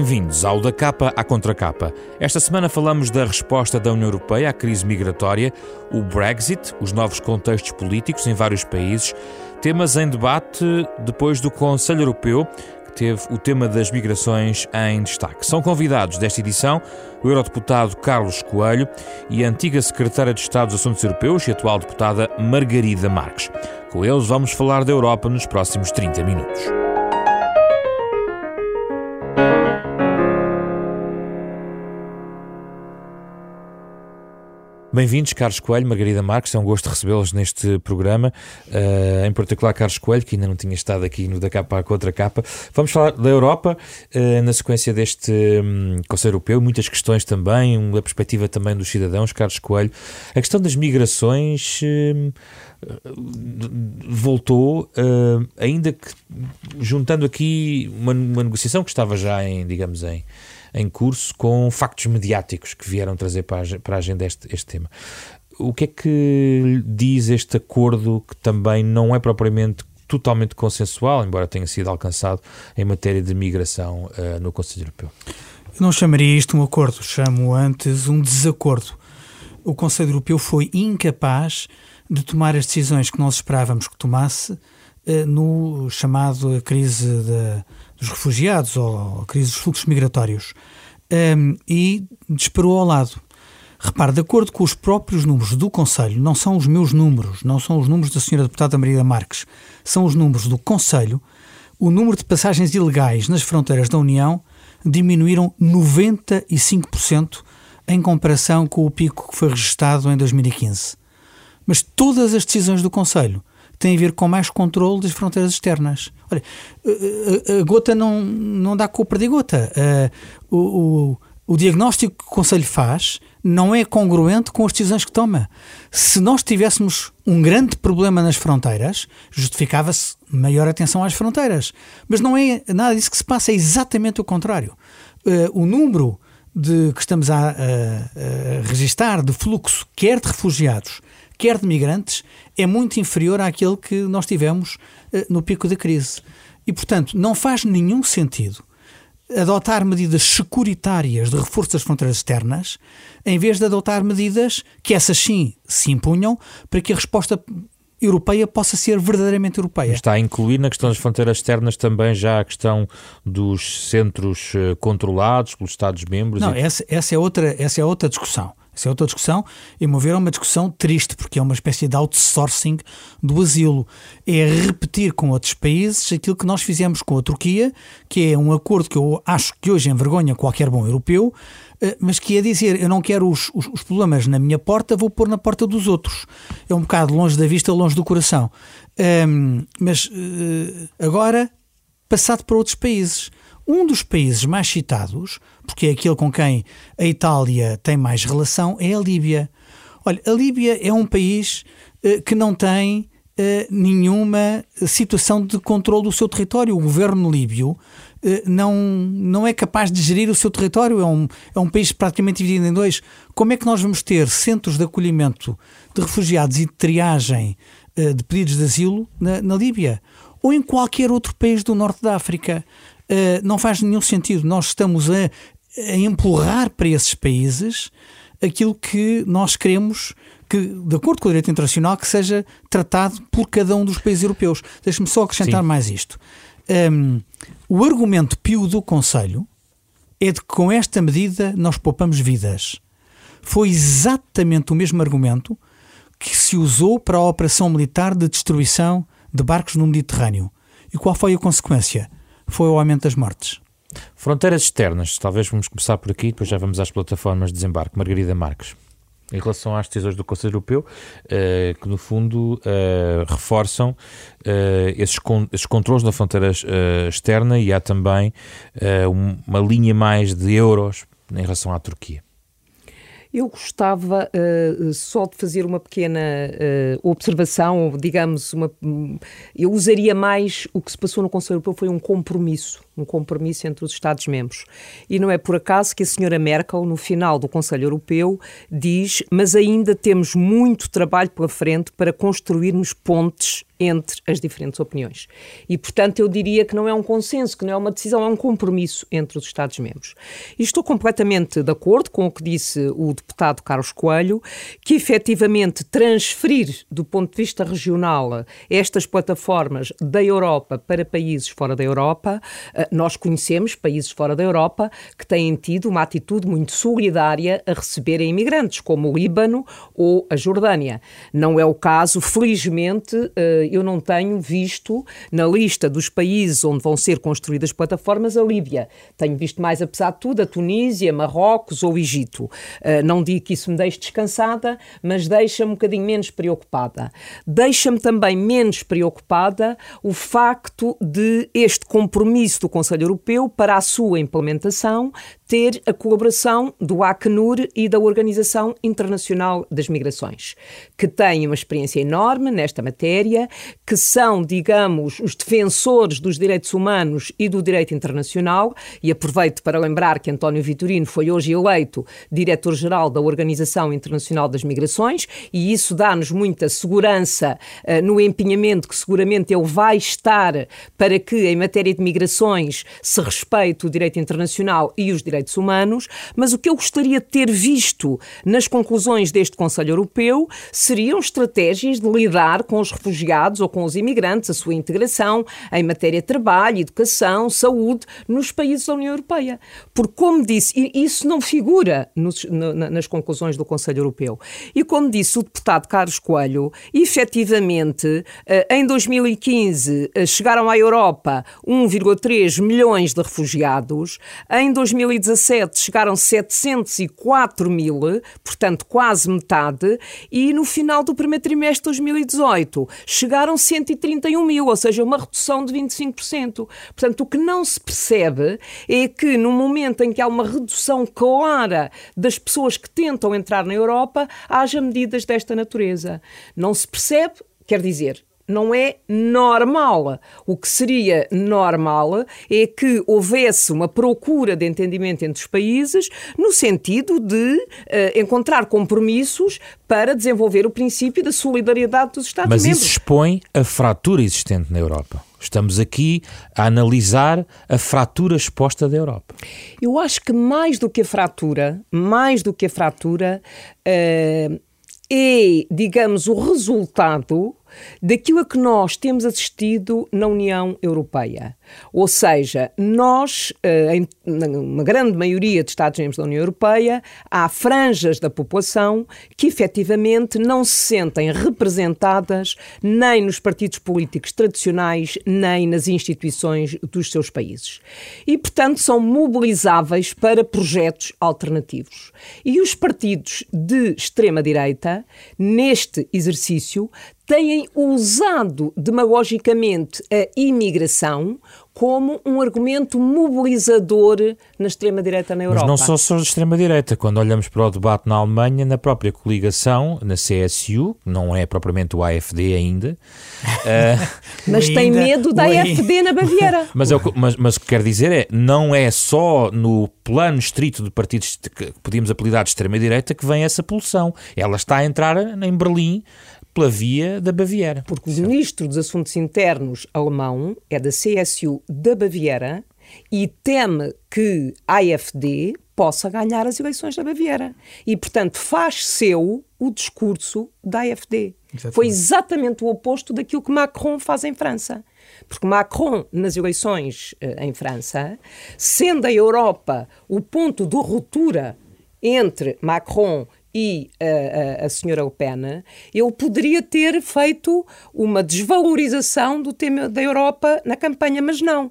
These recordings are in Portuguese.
Bem-vindos ao Da Capa à Contracapa. Esta semana falamos da resposta da União Europeia à crise migratória, o Brexit, os novos contextos políticos em vários países, temas em debate depois do Conselho Europeu, que teve o tema das migrações em destaque. São convidados desta edição o eurodeputado Carlos Coelho e a antiga secretária de Estado dos Assuntos Europeus e atual deputada Margarida Marques. Com eles vamos falar da Europa nos próximos 30 minutos. Bem-vindos, Carlos Coelho, Margarida Marques, é um gosto recebê-los neste programa, uh, em particular Carlos Coelho, que ainda não tinha estado aqui no da capa à contra capa. Vamos falar da Europa, uh, na sequência deste um, Conselho Europeu, muitas questões também, uma perspectiva também dos cidadãos, Carlos Coelho. A questão das migrações uh, voltou, ainda que juntando aqui uma, uma negociação que estava já em, digamos, em em curso com factos mediáticos que vieram trazer para a, agenda este, este tema. O que é que diz este acordo que também não é propriamente totalmente consensual, embora tenha sido alcançado em matéria de migração uh, no Conselho Europeu? Eu não chamaria isto um acordo, chamo antes um desacordo. O Conselho Europeu foi incapaz de tomar as decisões que nós esperávamos que tomasse uh, no chamado crise de, dos refugiados ou a crise dos fluxos migratórios um, e disparou ao lado. Repare, de acordo com os próprios números do Conselho, não são os meus números, não são os números da senhora deputada Maria Marques, são os números do Conselho, o número de passagens ilegais nas fronteiras da União diminuíram 95% em comparação com o pico que foi registado em 2015. Mas todas as decisões do Conselho tem a ver com mais controle das fronteiras externas. Olha, a, gota não, não dá com o. Uh, o, o, o diagnóstico que o Conselho faz não é congruente com as decisões que toma. Se nós tivéssemos um grande problema nas fronteiras, justificava-se maior atenção às fronteiras. Mas não é nada disso que se passa, é exatamente o contrário. O número de, que estamos a, a, a registar de fluxo, quer de refugiados, quer de migrantes, é muito inferior àquele que nós tivemos uh, no pico da crise. E, portanto, não faz nenhum sentido adotar medidas securitárias de reforço das fronteiras externas, em vez de adotar medidas que essas sim se impunham para que a resposta europeia possa ser verdadeiramente europeia. Está a incluir na questão das fronteiras externas também já a questão dos centros eh, controlados pelos Estados-membros? Não, e... essa, essa, é outra, essa é outra discussão. Essa é outra discussão, e mover é uma discussão triste, porque é uma espécie de outsourcing do asilo. É repetir com outros países aquilo que nós fizemos com a Turquia, que é um acordo que eu acho que hoje envergonha qualquer bom europeu, eh, mas que é dizer, eu não quero os, os, os, problemas na minha porta, vou pôr na porta dos outros. É um bocado longe da vista, longe do coração. Um, mas uh, agora, passado para outros países. Um dos países mais citados, porque é aquele com quem a Itália tem mais relação, é a Líbia. Olha, a Líbia é um país uh, que não tem uh, nenhuma situação de controle do seu território. O governo líbio uh, não, não é capaz de gerir o seu território. É um, é um país praticamente dividido em dois. Como é que nós vamos ter centros de acolhimento de refugiados e de triagem de pedidos de asilo na, na Líbia? Ou em qualquer outro país do norte da África? Uh, não faz nenhum sentido. Nós estamos a, a empurrar para esses países aquilo que nós queremos que, de acordo com o direito internacional, que seja tratado por cada um dos países europeus. Deixe-me só acrescentar Sim. mais isto. Um, o argumento pio do Conselho é de que com esta medida nós poupamos vidas. Foi exatamente o mesmo argumento que se usou para a operação militar de destruição de barcos no Mediterrâneo. E qual foi a consequência? Foi o aumento das mortes. Fronteiras externas, talvez vamos começar por aqui, depois já vamos às plataformas de desembarque. Margarida Marques. Em relação às decisões do Conselho Europeu, uh, que no fundo uh, reforçam uh, esses, con esses controles da fronteira externa e há também uma linha mais de euros em relação à Turquia. Eu gostava uh, só de fazer uma pequena uh, observação, digamos, uma, eu usaria mais o que se passou no Conselho Europeu foi um compromisso, um compromisso entre os Estados-membros. E não é por acaso que a senhora Merkel, no final do Conselho Europeu, diz: Mas ainda temos muito trabalho pela frente para construirmos pontes entre as diferentes opiniões. E, portanto, eu diria que não é um consenso, que não é uma decisão, é um compromisso entre os Estados-membros. E estou completamente de acordo com o que disse o deputado Carlos Coelho, que efetivamente transferir do ponto de vista regional estas plataformas da Europa para países fora da Europa, nós conhecemos países fora da Europa que têm tido uma atitude muito solidária a receberem imigrantes, como o Líbano ou a Jordânia. Não é o caso, felizmente, eh, eu não tenho visto na lista dos países onde vão ser construídas plataformas a Líbia. Tenho visto mais, apesar de tudo, a Tunísia, Marrocos ou Egito. Eh, não digo que isso me deixe descansada, mas deixa-me um bocadinho menos preocupada. Deixa-me também menos preocupada o facto de este compromisso do Conselho Europeu para a sua implementação ter a colaboração do Acnur e da Organização Internacional das Migrações, que têm uma experiência enorme nesta matéria, que são, digamos, os defensores dos direitos humanos e do direito internacional, e aproveito para lembrar que António Vitorino foi hoje eleito diretor-geral da Organização Internacional das Migrações, e isso dá-nos muita segurança uh, no empenhamento que seguramente ele vai estar para que, em matéria de migrações, se respeite o direito internacional e os direitos direitos humanos, mas o que eu gostaria de ter visto nas conclusões deste Conselho Europeu seriam estratégias de lidar com os refugiados ou com os imigrantes, a sua integração em matéria de trabalho, educação, saúde nos países da União Europeia. Porque, como disse, isso não figura nos, nas conclusões do Conselho Europeu. E como disse o deputado Carlos Coelho, efetivamente, eh, em 2015 eh, chegaram à Europa 1,3 milhões de refugiados, em 2017 2017 chegaram 704 mil, portanto quase metade, e no final do primeiro trimestre de 2018 chegaram 131 mil, ou seja, uma redução de 25%. Portanto, o que não se percebe é que no momento em que há uma redução clara das pessoas que tentam entrar na Europa, haja medidas desta natureza. Não se percebe, quer dizer, não é normal. O que seria normal é que houvesse uma procura de entendimento entre os países no sentido de uh, encontrar compromissos para desenvolver o princípio da solidariedade dos Estados-membros. Mas isso expõe a fratura existente na Europa. Estamos aqui a analisar a fratura exposta da Europa. Eu acho que mais do que a fratura, mais do que a fratura, uh, é, digamos, o resultado daquilo a que nós temos assistido na União Europeia. Ou seja, nós, eh, em uma grande maioria de Estados-membros da União Europeia, há franjas da população que efetivamente não se sentem representadas nem nos partidos políticos tradicionais, nem nas instituições dos seus países. E, portanto, são mobilizáveis para projetos alternativos. E os partidos de extrema-direita, neste exercício, têm usado demagogicamente a imigração como um argumento mobilizador na extrema-direita na Europa. Mas não só só de extrema-direita. Quando olhamos para o debate na Alemanha, na própria coligação, na CSU, não é propriamente o AFD ainda. uh... mas tem medo da AFD na Baviera. mas, é o, mas, mas o que quer dizer é, não é só no plano estrito de partidos que podíamos apelidar de extrema-direita que vem essa pulsão. Ela está a entrar em Berlim pela via da Baviera. Porque o ministro dos Assuntos Internos alemão é da CSU da Baviera e teme que a AfD possa ganhar as eleições da Baviera. E, portanto, faz seu o discurso da AfD. Exatamente. Foi exatamente o oposto daquilo que Macron faz em França. Porque Macron, nas eleições uh, em França, sendo a Europa o ponto de ruptura entre Macron e a, a, a senhora Le Pen, ele poderia ter feito uma desvalorização do tema da Europa na campanha, mas não.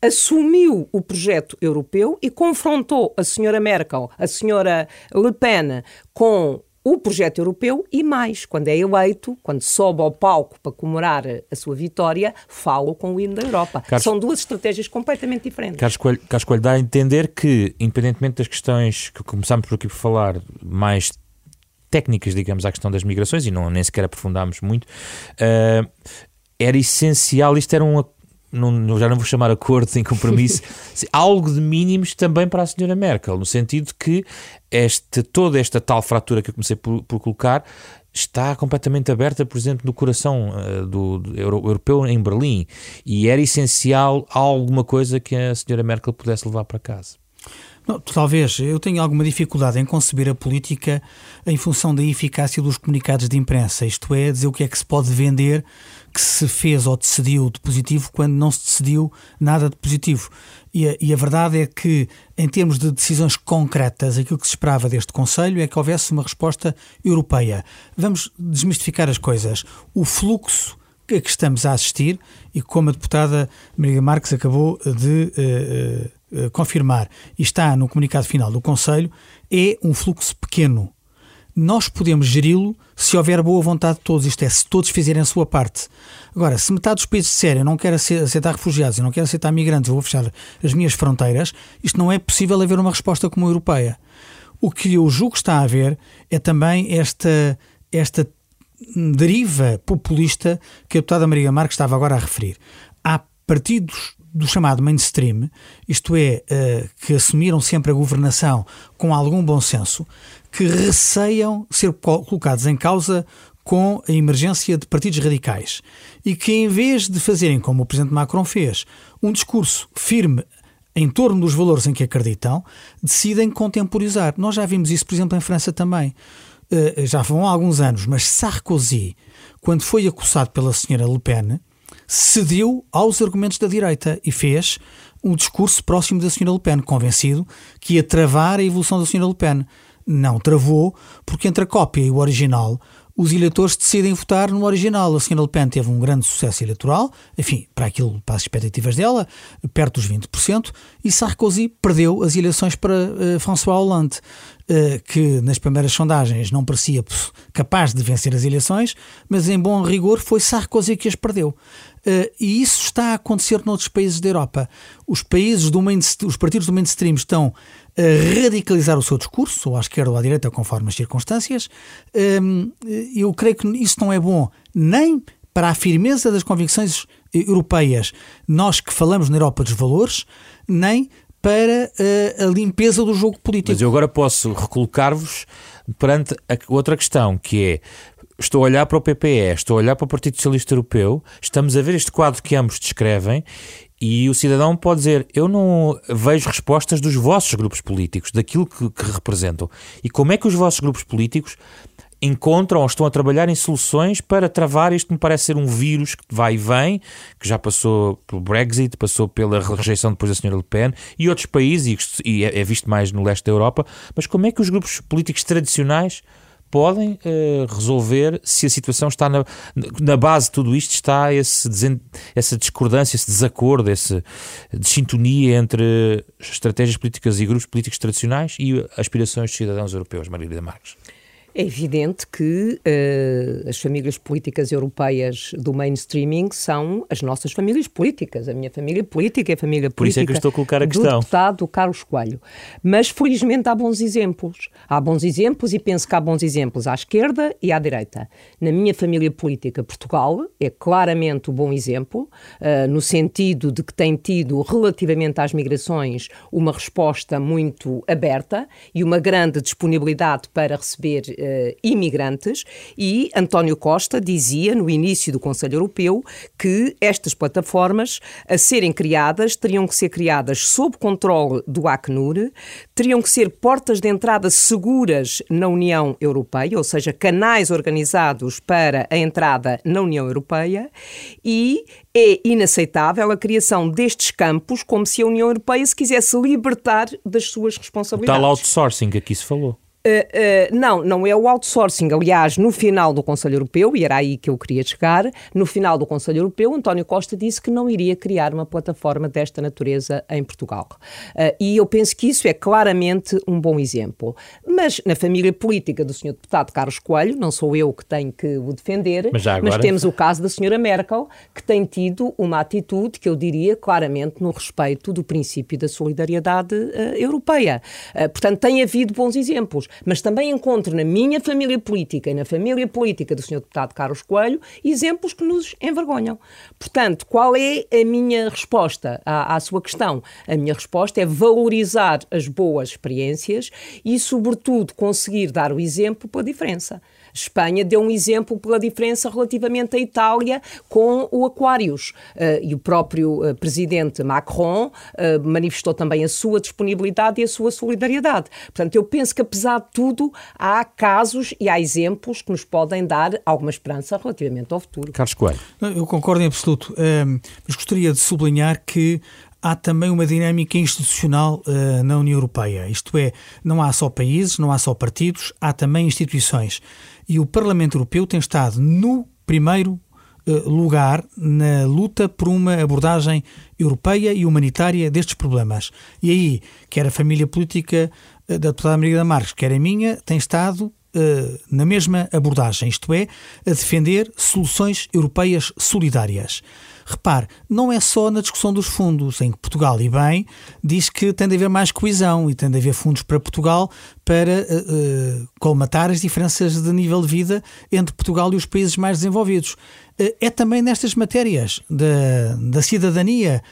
Assumiu o projeto europeu e confrontou a senhora Merkel, a senhora Le Pen, com o projeto europeu e mais, quando é eleito, quando sobe ao palco para comemorar a sua vitória, falo com o hino da Europa. Carlos, São duas estratégias completamente diferentes. Carlos Coelho, Carlos Coelho dá a entender que, independentemente das questões que começámos por aqui por falar, mais técnicas, digamos, à questão das migrações, e não, nem sequer aprofundámos muito, uh, era essencial, isto era um não, já não vou chamar acordo sem compromisso, algo de mínimos também para a senhora Merkel, no sentido que este, toda esta tal fratura que eu comecei por, por colocar está completamente aberta, por exemplo, no coração uh, do, do, europeu em Berlim e era essencial alguma coisa que a senhora Merkel pudesse levar para casa. Não, talvez. Eu tenho alguma dificuldade em conceber a política em função da eficácia dos comunicados de imprensa, isto é, dizer o que é que se pode vender que se fez ou decidiu de positivo quando não se decidiu nada de positivo. E a, e a, verdade é que, em termos de decisões concretas, aquilo que se esperava deste Conselho é que houvesse uma resposta europeia. Vamos desmistificar as coisas. O fluxo que estamos a assistir, e como a deputada Maria Marques acabou de. Uh, uh, eh, confirmar e está no comunicado final do Conselho, é um fluxo pequeno. Nós podemos geri-lo se houver boa vontade de todos, isto é, se todos fizerem a sua parte. Agora, se metade dos países disserem não quero aceitar refugiados, eu não quero aceitar migrantes, eu vou fechar as minhas fronteiras, isto não é possível haver uma resposta como a europeia. O que eu julgo que está a haver é também esta, esta deriva populista que a deputada Maria Marques estava agora a referir. Há partidos do chamado mainstream, isto é, uh, que assumiram sempre a governação com algum bom senso, que receiam ser colocados em causa com a emergência de partidos radicais e que, em vez de fazerem como o Presidente Macron fez, um discurso firme em torno dos valores em que acreditam, decidem contemporizar. Nós já vimos isso, por exemplo, em França também. Uh, já vão há alguns anos, mas Sarkozy, quando foi acusado pela senhora Le Pen, cedeu aos argumentos da direita e fez um discurso próximo da Sra. Le Pen, convencido que ia travar a evolução da Sra. Le Pen. Não travou, porque entre a cópia e o original, os eleitores decidem votar no original. A Sra. Le Pen teve um grande sucesso eleitoral, enfim, para aquilo, para as expectativas dela, perto dos 20%, e Sarkozy perdeu as eleições para uh, François Hollande. Eh, que nas primeiras sondagens não parecia capaz de vencer as eleições, mas em bom rigor foi Sarkozy que as perdeu. Uh, e isso está a acontecer noutros países da Europa. Os países do os partidos do mainstream estão a radicalizar o seu discurso, ou à esquerda ou à direita, conforme as circunstâncias. Um, eu creio que isso não é bom nem para a firmeza das convicções europeias, nós que falamos na Europa dos valores, nem para a limpeza do jogo político. Mas eu agora posso recolocar-vos perante a outra questão, que é estou a olhar para o PPE, estou a olhar para o Partido Socialista Europeu, estamos a ver este quadro que ambos descrevem e o cidadão pode dizer: Eu não vejo respostas dos vossos grupos políticos, daquilo que, que representam. E como é que os vossos grupos políticos encontram ou estão a trabalhar em soluções para travar isto que me parece ser um vírus que vai e vem, que já passou pelo Brexit, passou pela rejeição depois da senhora Le Pen e outros países, e é, é visto mais no leste da Europa, mas como é que os grupos políticos tradicionais podem uh, resolver se a situação está na, na base de tudo isto está esse, essa discordância, esse desacordo, essa desintonia entre estratégias políticas e grupos políticos tradicionais e aspirações dos cidadãos europeus, Margarida Marques. É evidente que uh, as famílias políticas europeias do mainstreaming são as nossas famílias políticas. A minha família política é a família política Por isso é que estou a colocar a do questão. deputado Carlos Coelho. Mas, felizmente, há bons exemplos. Há bons exemplos e penso que há bons exemplos à esquerda e à direita. Na minha família política, Portugal é claramente o bom exemplo, uh, no sentido de que tem tido, relativamente às migrações, uma resposta muito aberta e uma grande disponibilidade para receber uh, imigrantes e António Costa dizia no início do Conselho Europeu que estas plataformas a serem criadas teriam que ser criadas sob controle do Acnur, teriam que ser portas de entrada seguras na União Europeia, ou seja, canais organizados para a entrada na União Europeia e é inaceitável a criação destes campos como se a União Europeia se quisesse libertar das suas responsabilidades. O tal outsourcing que aqui se falou. Uh, uh, não, não é o outsourcing. Aliás, no final do Conselho Europeu, e era aí que eu queria chegar, no final do Conselho Europeu, António Costa disse que não iria criar uma plataforma desta natureza em Portugal. Uh, e eu penso que isso é claramente um bom exemplo. Mas na família política do Sr. Deputado Carlos Coelho, não sou eu que tenho que o defender, mas, agora... mas temos o caso da Sra. Merkel, que tem tido uma atitude que eu diria claramente no respeito do princípio da solidariedade europeia. portanto, tem havido bons exemplos. Mas também encontro na minha família política e na família política do Sr. Deputado Carlos Coelho exemplos que nos envergonham. Portanto, qual é a minha resposta à, à sua questão? A minha resposta é valorizar as boas experiências e, sobretudo, conseguir dar o exemplo pela diferença. Espanha deu um exemplo pela diferença relativamente à Itália com o Aquarius. Uh, e o próprio uh, presidente Macron uh, manifestou também a sua disponibilidade e a sua solidariedade. Portanto, eu penso que, apesar de tudo, há casos e há exemplos que nos podem dar alguma esperança relativamente ao futuro. Carlos Coelho. Eu concordo em absoluto, mas gostaria de sublinhar que há também uma dinâmica institucional uh, na União Europeia. Isto é, não há só países, não há só partidos, há também instituições. E o Parlamento Europeu tem estado no primeiro uh, lugar na luta por uma abordagem europeia e humanitária destes problemas. E aí, quer a família política uh, da deputada Maria da Marques, quer a minha, tem estado na mesma abordagem, isto é, a defender soluções europeias solidárias. Repare, não é só na discussão dos fundos, em que Portugal, e bem, diz que tem de haver mais coesão e tem de haver fundos para Portugal para uh, colmatar as diferenças de nível de vida entre Portugal e os países mais desenvolvidos. Uh, é também nestas matérias da, da cidadania,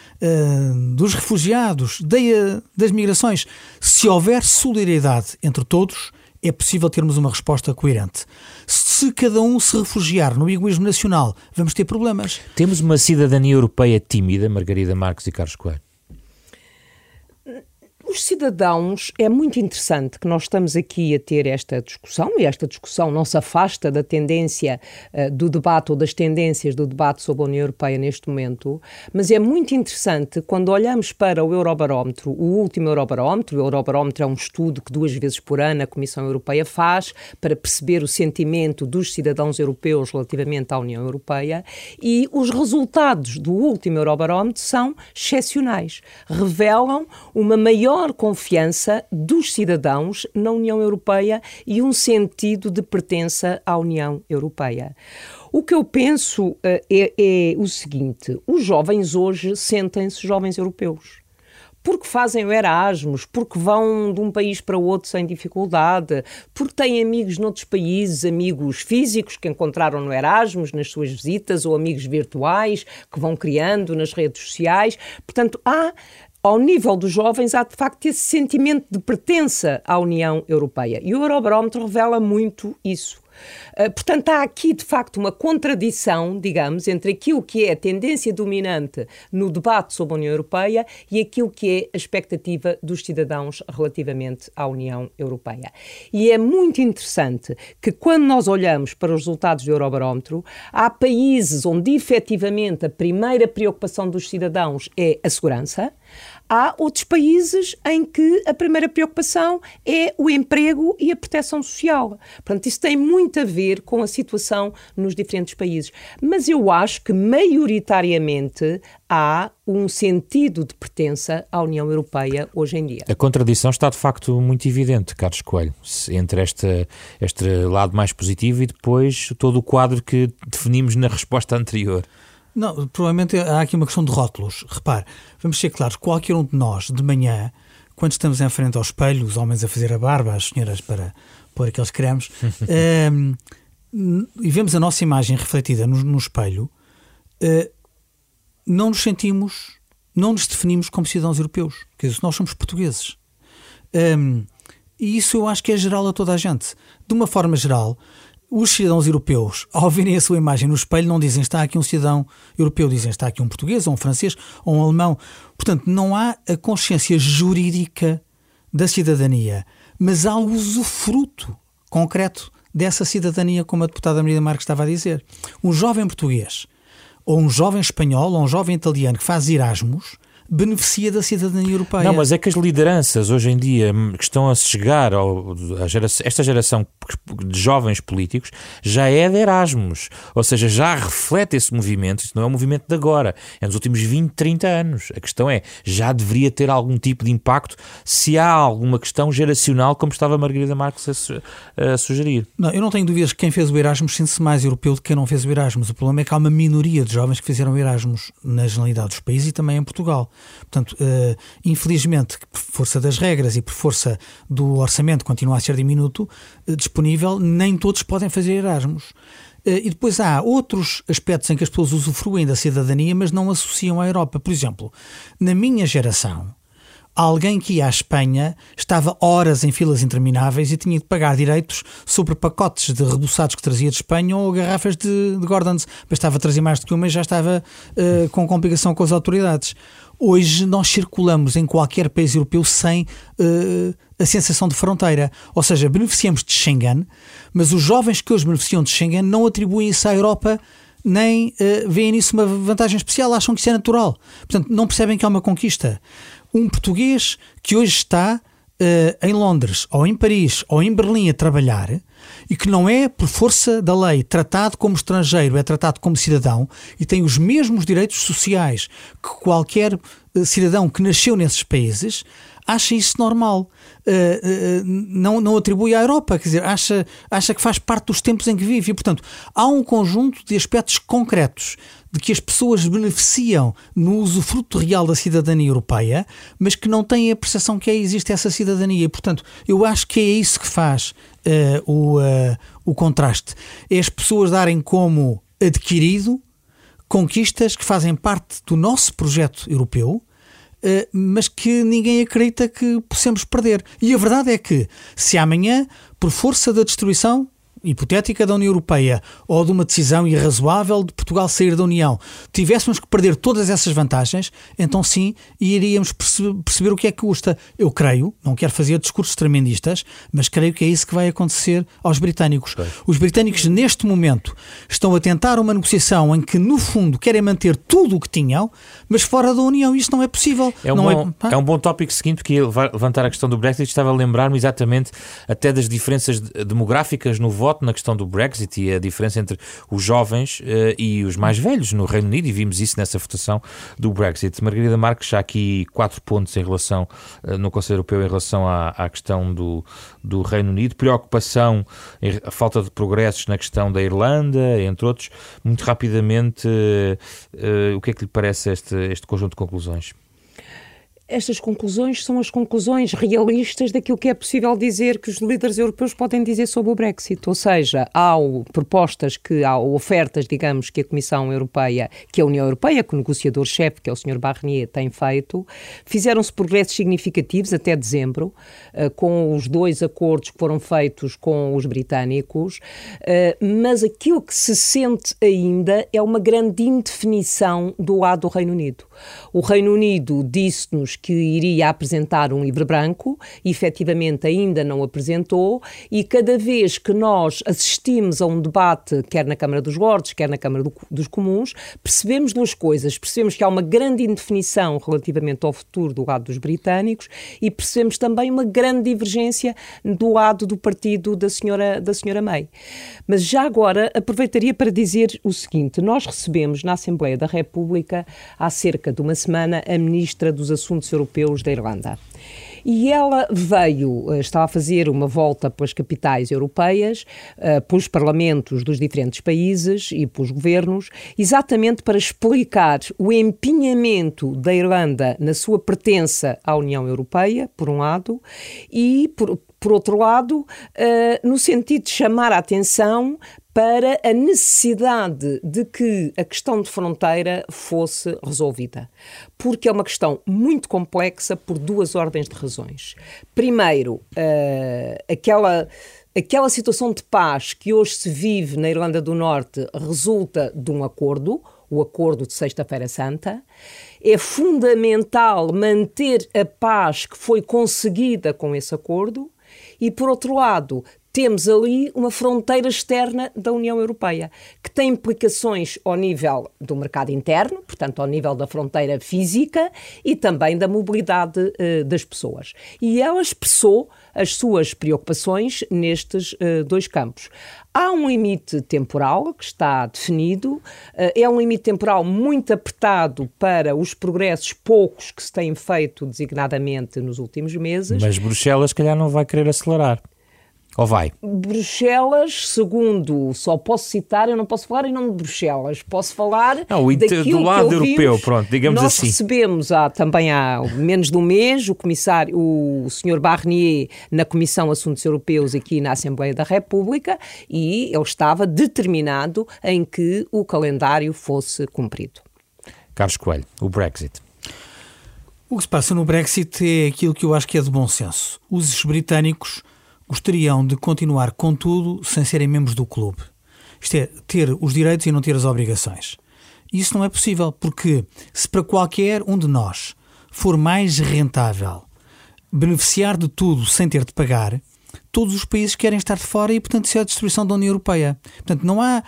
dos refugiados, da, das migrações. Se houver solidariedade entre todos, é possível termos uma resposta coerente. Se cada um se refugiar no egoísmo nacional, vamos ter problemas. Temos uma cidadania europeia tímida, Margarida Marques e Carlos Coelho? Os cidadãos, é muito interessante que nós estamos aqui a ter esta discussão, e esta discussão não se afasta da tendência uh, do debate ou das tendências do debate sobre a União Europeia neste momento, mas é muito interessante quando olhamos para o Eurobarómetro, o último Eurobarómetro, o Eurobarómetro é um estudo que duas vezes por ano a Comissão Europeia faz para perceber o sentimento dos cidadãos europeus relativamente à União Europeia, e os resultados do último Eurobarómetro são excepcionais, revelam uma maior maior confiança dos cidadãos na União Europeia e um sentido de pertença à União Europeia. O que eu penso uh, é, é o seguinte: os jovens hoje sentem-se jovens europeus porque fazem o Erasmus, porque vão de um país para outro sem dificuldade, porque têm amigos noutros países, amigos físicos que encontraram no Erasmus, nas suas visitas, ou amigos virtuais que vão criando nas redes sociais. Portanto, há ao nível dos jovens, há de facto esse sentimento de pertença à União Europeia. E o Eurobarómetro revela muito isso. Uh, portanto, há aqui de facto uma contradição, digamos, entre aquilo que é a tendência dominante no debate sobre a União Europeia e aquilo que é a expectativa dos cidadãos relativamente à União Europeia. E é muito interessante que, quando nós olhamos para os resultados do Eurobarómetro, há países onde efetivamente a primeira preocupação dos cidadãos é a segurança. Há outros países em que a primeira preocupação é o emprego e a proteção social. Portanto, isso tem muito a ver com a situação nos diferentes países. Mas eu acho que, maioritariamente, há um sentido de pertença à União Europeia hoje em dia. A contradição está de facto muito evidente, Carlos Coelho, entre este, este lado mais positivo e depois todo o quadro que definimos na resposta anterior. Não, provavelmente há aqui uma questão de rótulos. Repare, vamos ser claros, qualquer um de nós, de manhã, quando estamos em frente ao espelho, os homens a fazer a barba, as senhoras para pôr aqueles cremes, um, ehm, e vemos a nossa imagem refletida no, no espelho, uh, não nos sentimos, não nos definimos como cidadãos europeus. Quer dizer, nós somos portugueses. Um, ehm, e isso eu acho que é geral a toda a gente. De uma forma geral, os cidadãos europeus, ao verem a sua imagem no espelho, não dizem está aqui um cidadão europeu, dizem está aqui um português, ou um francês, ou um alemão. Portanto, não há a consciência jurídica da cidadania, mas há o usufruto concreto dessa cidadania, como a deputada Maria Marques estava a dizer. Um jovem português, ou um jovem espanhol, ou um jovem italiano que faz Erasmus, beneficia da cidadania europeia. Não, mas é que as lideranças hoje em dia que estão a chegar ao, a geração, esta geração de jovens políticos já é de Erasmus, ou seja, já reflete esse movimento, isso não é um movimento de agora, é nos últimos 20, 30 anos. A questão é, já deveria ter algum tipo de impacto se há alguma questão geracional, como estava a Margarida Marques a, a sugerir. Não, eu não tenho dúvidas que quem fez o Erasmus sente-se mais europeu do que quem não fez o Erasmus. O problema é que há uma minoria de jovens que fizeram o Erasmus na generalidade dos países e também em Portugal. Portanto, uh, infelizmente, por força das regras e por força do orçamento continua a ser diminuto, uh, disponível, nem todos podem fazer Erasmus. Uh, e depois há outros aspectos em que as pessoas usufruem da cidadania, mas não associam à Europa. Por exemplo, na minha geração, alguém que ia à Espanha estava horas em filas intermináveis e tinha de pagar direitos sobre pacotes de rebuçados que trazia de Espanha ou garrafas de, de Gordons. Bastava trazer mais do que uma e já estava uh, com complicação com as autoridades. Hoje nós circulamos em qualquer país europeu sem uh, a sensação de fronteira. Ou seja, beneficiamos de Schengen, mas os jovens que hoje beneficiam de Schengen não atribuem isso à Europa nem uh, veem nisso uma vantagem especial, acham que isso é natural. Portanto, não percebem que é uma conquista um português que hoje está uh, em Londres, ou em Paris, ou em Berlim a trabalhar e que não é, por força da lei, tratado como estrangeiro, é tratado como cidadão e tem os mesmos direitos sociais que qualquer uh, cidadão que nasceu nesses países, acha isso normal. Uh, uh, não, não atribui à Europa, quer dizer, acha, acha que faz parte dos tempos em que vive. E, portanto, há um conjunto de aspectos concretos de que as pessoas beneficiam no usufruto real da cidadania europeia, mas que não têm a percepção que existe essa cidadania. Portanto, eu acho que é isso que faz uh, o, uh, o contraste. É as pessoas darem como adquirido conquistas que fazem parte do nosso projeto europeu, Uh, mas que ninguém acredita que possamos perder. E a verdade é que, se amanhã, por força da destruição hipotética da União Europeia ou de uma decisão irrazoável de Portugal sair da União, tivéssemos que perder todas essas vantagens, então sim iríamos perceber o que é que custa. Eu creio, não quero fazer discursos tremendistas, mas creio que é isso que vai acontecer aos britânicos. Os britânicos, neste momento, estão a tentar uma negociação em que, no fundo, querem manter tudo o que tinham, mas fora da União. Isso não é possível. É um, não bom, é, é um bom tópico seguinte, porque levantar a questão do Brexit estava a lembrar-me exatamente até das diferenças demográficas no voto voto na questão do Brexit e a diferença entre os jovens uh, e os mais velhos no Reino Unido, e vimos isso nessa votação do Brexit. Margarida Marques, já aqui quatro pontos em relação, uh, no Conselho Europeu, em relação à, à questão do, do Reino Unido, preocupação, a falta de progressos na questão da Irlanda, entre outros. Muito rapidamente, uh, o que é que lhe parece este, este conjunto de conclusões? Estas conclusões são as conclusões realistas daquilo que é possível dizer que os líderes europeus podem dizer sobre o Brexit. Ou seja, há propostas que, há ofertas, digamos, que a Comissão Europeia, que a União Europeia, que o negociador-chefe, que é o Sr. Barnier, tem feito, fizeram-se progressos significativos até dezembro, uh, com os dois acordos que foram feitos com os britânicos, uh, mas aquilo que se sente ainda é uma grande indefinição do lado do Reino Unido. O Reino Unido disse-nos que iria apresentar um livro branco, e efetivamente ainda não apresentou, e cada vez que nós assistimos a um debate, quer na Câmara dos Lordes, quer na Câmara do, dos Comuns, percebemos duas coisas. Percebemos que há uma grande indefinição relativamente ao futuro do lado dos britânicos e percebemos também uma grande divergência do lado do partido da senhora, da senhora May. Mas já agora aproveitaria para dizer o seguinte: nós recebemos na Assembleia da República, há cerca de uma semana, a Ministra dos Assuntos Assuntos Europeus da Irlanda. E ela veio, eh, estava a fazer uma volta pelas capitais europeias, eh, pelos parlamentos dos diferentes países e pelos governos, exatamente para explicar o empenhamento da Irlanda na sua pertença à União Europeia, por um lado, e por, por outro lado, uh, no sentido de chamar a atenção para a necessidade de que a questão de fronteira fosse resolvida. Porque é uma questão muito complexa por duas ordens de razões. Primeiro, uh, aquela. Aquela situação de paz que hoje se vive na Irlanda do Norte resulta de um acordo, o acordo de Sexta-feira Santa. É fundamental manter a paz que foi conseguida com esse acordo. E, por outro lado, temos ali uma fronteira externa da União Europeia, que tem implicações ao nível do mercado interno, portanto, ao nível da fronteira física e também da mobilidade uh, das pessoas. E ela expressou as suas preocupações nestes uh, dois campos. Há um limite temporal que está definido, uh, é um limite temporal muito apertado para os progressos poucos que se têm feito designadamente nos últimos meses. Mas Bruxelas, se calhar, não vai querer acelerar. Ou vai? Bruxelas, segundo, só posso citar, eu não posso falar em nome de Bruxelas, posso falar não, do lado europeu, pronto, digamos nós assim. Nós recebemos há, também há menos de um mês o comissário, o senhor Barnier, na Comissão Assuntos Europeus aqui na Assembleia da República e ele estava determinado em que o calendário fosse cumprido. Carlos Coelho, o Brexit. O que se passa no Brexit é aquilo que eu acho que é de bom senso. Os britânicos gostariam de continuar com tudo sem serem membros do clube. Isto é, ter os direitos e não ter as obrigações. Isso não é possível, porque se para qualquer um de nós for mais rentável beneficiar de tudo sem ter de pagar, todos os países querem estar de fora e, portanto, isso é a destruição da União Europeia. Portanto, não há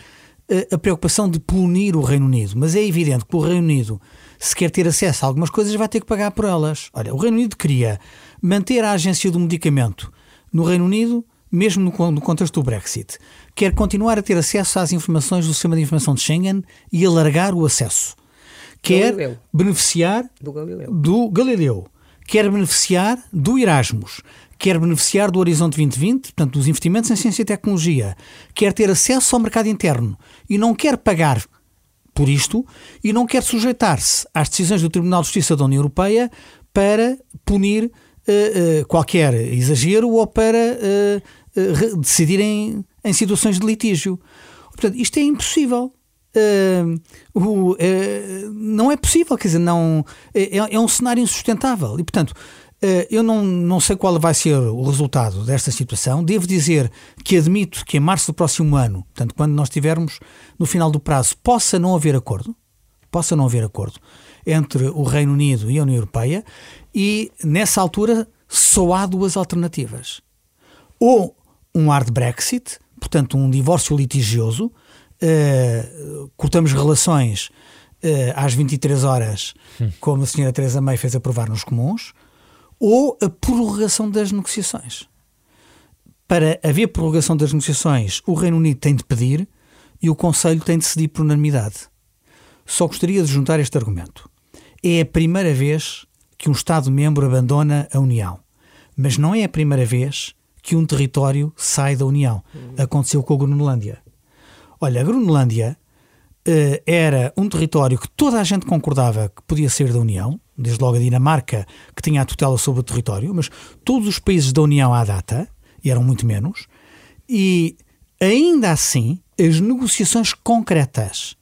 eh, a preocupação de punir o Reino Unido, mas é evidente que o Reino Unido, se quer ter acesso a algumas coisas, vai ter que pagar por elas. Olha, o Reino Unido queria manter a agência do medicamento no Reino Unido, mesmo no, contexto do Brexit, quer continuar a ter acesso às informações do sistema de informação de Schengen e alargar o acesso. Quer Galileu. beneficiar do Galileu. do Galileu. Quer beneficiar do Erasmus. Quer beneficiar do Horizonte 2020, portanto, dos investimentos em ciência e tecnologia. Quer ter acesso ao mercado interno. E não quer pagar por isto e não quer sujeitar-se às decisões do Tribunal de Justiça da União Europeia para punir uh, qualquer exagero ou para uh, decidirem em situações de litígio. Portanto, isto é impossível. Uh, uh, uh, não é possível, quer dizer, não, é, é um cenário insustentável. E, portanto, eu não, não sei qual vai ser o resultado desta situação. Devo dizer que admito que em março do próximo ano, portanto, quando nós estivermos no final do prazo, possa não haver acordo, possa não haver acordo entre o Reino Unido e a União Europeia, e nessa altura só há duas alternativas. Ou um hard Brexit, portanto um divórcio litigioso, uh, cortamos relações uh, às 23 horas, hum. como a senhora Teresa May fez aprovar nos comuns, ou a prorrogação das negociações. Para haver prorrogação das negociações, o Reino Unido tem de pedir e o Conselho tem de decidir por unanimidade. Só gostaria de juntar este argumento. É a primeira vez que um Estado-membro abandona a União. Mas não é a primeira vez que um território sai da União. Aconteceu com a Groenlândia. Olha, a Groenlândia uh, era um território que toda a gente concordava que podia ser da União, desde logo a Dinamarca, que tinha a tutela sobre o território, mas todos os países da União à data, e eram muito menos, e ainda assim, as negociações concretas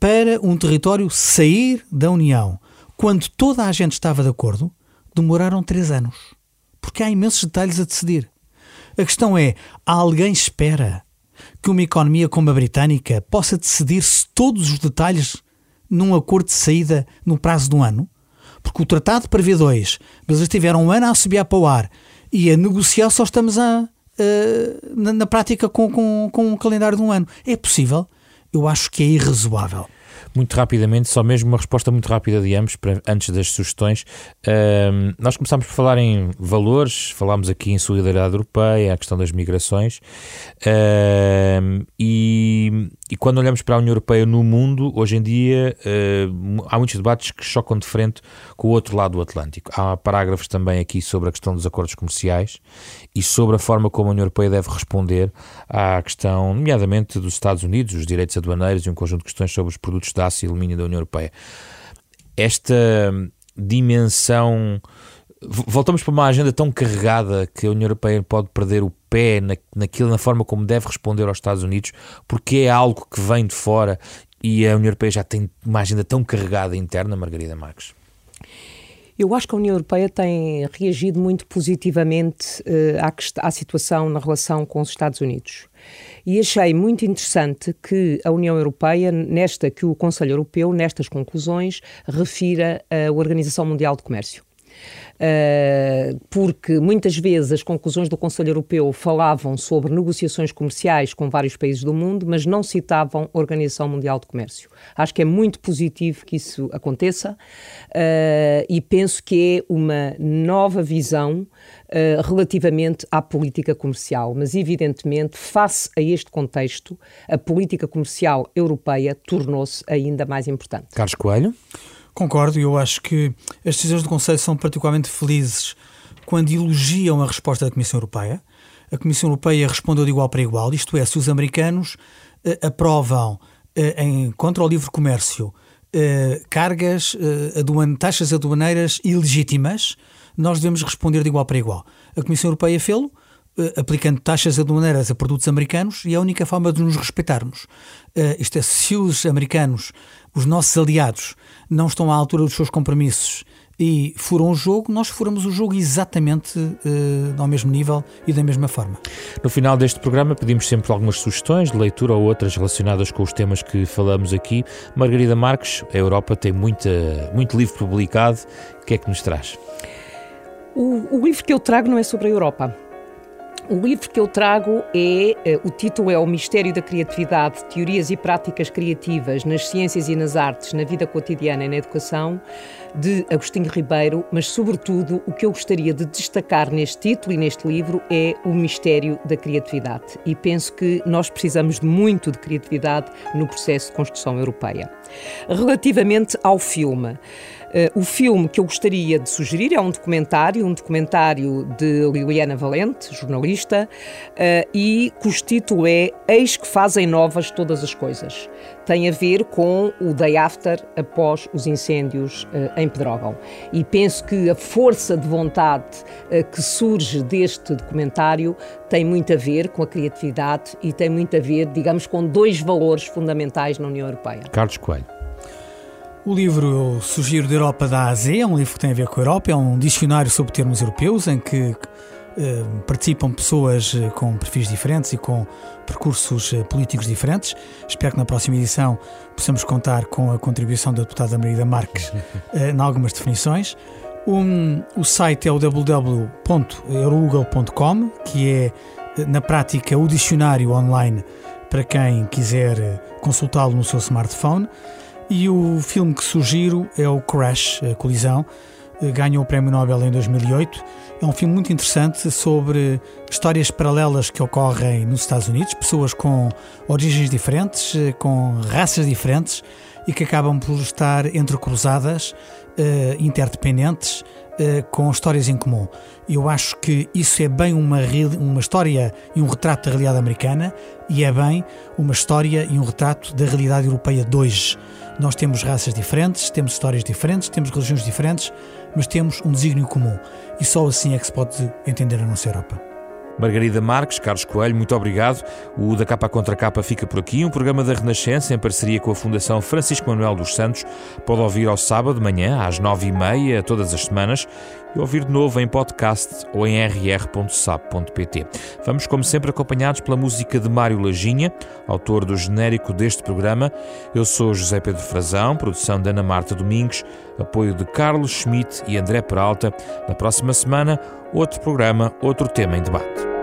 para um território sair da União quando toda a gente estava de acordo, demoraram três anos. Porque há imensos detalhes a decidir. A questão é: alguém espera que uma economia como a britânica possa decidir-se todos os detalhes num acordo de saída no prazo de um ano? Porque o tratado prevê dois, mas eles tiveram um ano a subir para o ar e a negociar só estamos a, a na, na, prática com, com, com um calendário de um ano. É possível? Eu acho que é irrazoável muito rapidamente, só mesmo uma resposta muito rápida de ambos, para, antes das sugestões. Nós começámos por falar em valores, falámos aqui em solidariedade europeia, a questão das migrações, e, e, quando olhamos para a União Europeia no mundo, hoje em dia uh, há muitos debates que chocam de frente com o outro lado do Atlântico. Há parágrafos também aqui sobre a questão dos acordos comerciais e sobre a forma como a União Europeia deve responder à questão, nomeadamente dos Estados Unidos, os direitos aduaneiros e um conjunto de questões sobre os produtos da aço e alumínio da União Europeia. Esta dimensão. Voltamos para uma agenda tão carregada que a União Europeia pode perder o pé na, naquilo, na forma como deve responder aos Estados Unidos, porque é algo que vem de fora e a União Europeia já tem uma agenda tão carregada interna, Margarida Marques. Eu acho que a União Europeia tem reagido muito positivamente uh, à, à situação na relação com os Estados Unidos. E achei muito interessante que a União Europeia, nesta que o Conselho Europeu, nestas conclusões, refira a Organização Mundial de Comércio. Uh, porque muitas vezes as conclusões do Conselho Europeu falavam sobre negociações comerciais com vários países do mundo, mas não citavam a Organização Mundial de Comércio. Acho que é muito positivo que isso aconteça uh, e penso que é uma nova visão uh, relativamente à política comercial. Mas, evidentemente, face a este contexto, a política comercial europeia tornou-se ainda mais importante. Carlos Coelho. Concordo, eu acho que as decisões do Conselho são particularmente felizes quando elogiam a resposta da Comissão Europeia. A Comissão Europeia respondeu de igual para igual, isto é, se os americanos eh, aprovam eh, em, contra o livre comércio eh, cargas, aduan, taxas aduaneiras ilegítimas, nós devemos responder de igual para igual. A Comissão Europeia fez-lo, aplicando taxas aduaneiras a produtos americanos e é a única forma de nos respeitarmos. Uh, isto é, se os americanos, os nossos aliados, não estão à altura dos seus compromissos e furam o jogo, nós furamos o jogo exatamente uh, ao mesmo nível e da mesma forma. No final deste programa pedimos sempre algumas sugestões de leitura ou outras relacionadas com os temas que falamos aqui. Margarida Marques, a Europa tem muita, muito livro publicado. O que é que nos traz? O, o livro que eu trago não é sobre a Europa. O livro que eu trago é, eh, o título é O Mistério da Criatividade, Teorias e Práticas Criativas nas Ciências e nas Artes, na Vida Cotidiana e na Educação, de Agostinho Ribeiro, mas sobretudo o que eu gostaria de destacar neste título e neste livro é o mistério da criatividade. E penso que nós precisamos de muito de criatividade no processo de construção europeia. Relativamente ao filme, Uh, o filme que eu gostaria de sugerir é um documentário, um documentário de Liliana Valente, jornalista, uh, e cujo título é Eis que fazem novas todas as coisas. Tem a ver com o day after após os incêndios uh, em Pedrógão. E penso que a força de vontade que surge deste documentário tem muito a ver com a criatividade e tem muito a ver, digamos, com dois valores fundamentais na União Europeia. Carlos Coelho. O livro eu sugiro da Europa da AZ, é um livro que tem a ver com a Europa, é um dicionário sobre termos europeus em que eh, participam pessoas eh, com perfis diferentes e com percursos eh, políticos diferentes. Espero que na próxima edição possamos contar com a contribuição da deputada Marida Marques eh, em algumas definições. Um, o site é o www.eurogoogle.com, que é, eh, na prática, o dicionário online para quem quiser eh, consultá-lo no seu smartphone. E o filme que sugiro é o Crash, a colisão. Eh, ganhou o Prémio Nobel em 2008. É um filme muito interessante sobre histórias paralelas que ocorrem nos Estados Unidos, pessoas com origens diferentes, eh, com raças diferentes e que acabam por estar entrecruzadas, uh, interdependentes, com histórias em comum. Eu acho que isso é bem uma, uma história e um retrato da realidade americana e é bem uma história e um retrato da realidade europeia de hoje. Nós temos raças diferentes, temos histórias diferentes, temos religiões diferentes, mas temos um desígnio comum. E só assim é que se pode entender a nossa Europa. Margarida Marques, Carlos Coelho, muito obrigado. O Da Capa Contra Capa fica por aqui. Um programa da Renascença em parceria com a Fundação Francisco Manuel dos Santos. Pode ouvir ao sábado de manhã, às nove e meia, todas as semanas, e ouvir de novo em podcast ou em rr.sap.pt. Vamos, como sempre, acompanhados pela música de Mário Lajinha, autor do genérico deste programa. Eu sou José Pedro Frazão, produção de Ana Marta Domingues, apoio de Carlos Schmidt e André Peralta. Na próxima semana, outro programa, outro tema em debate.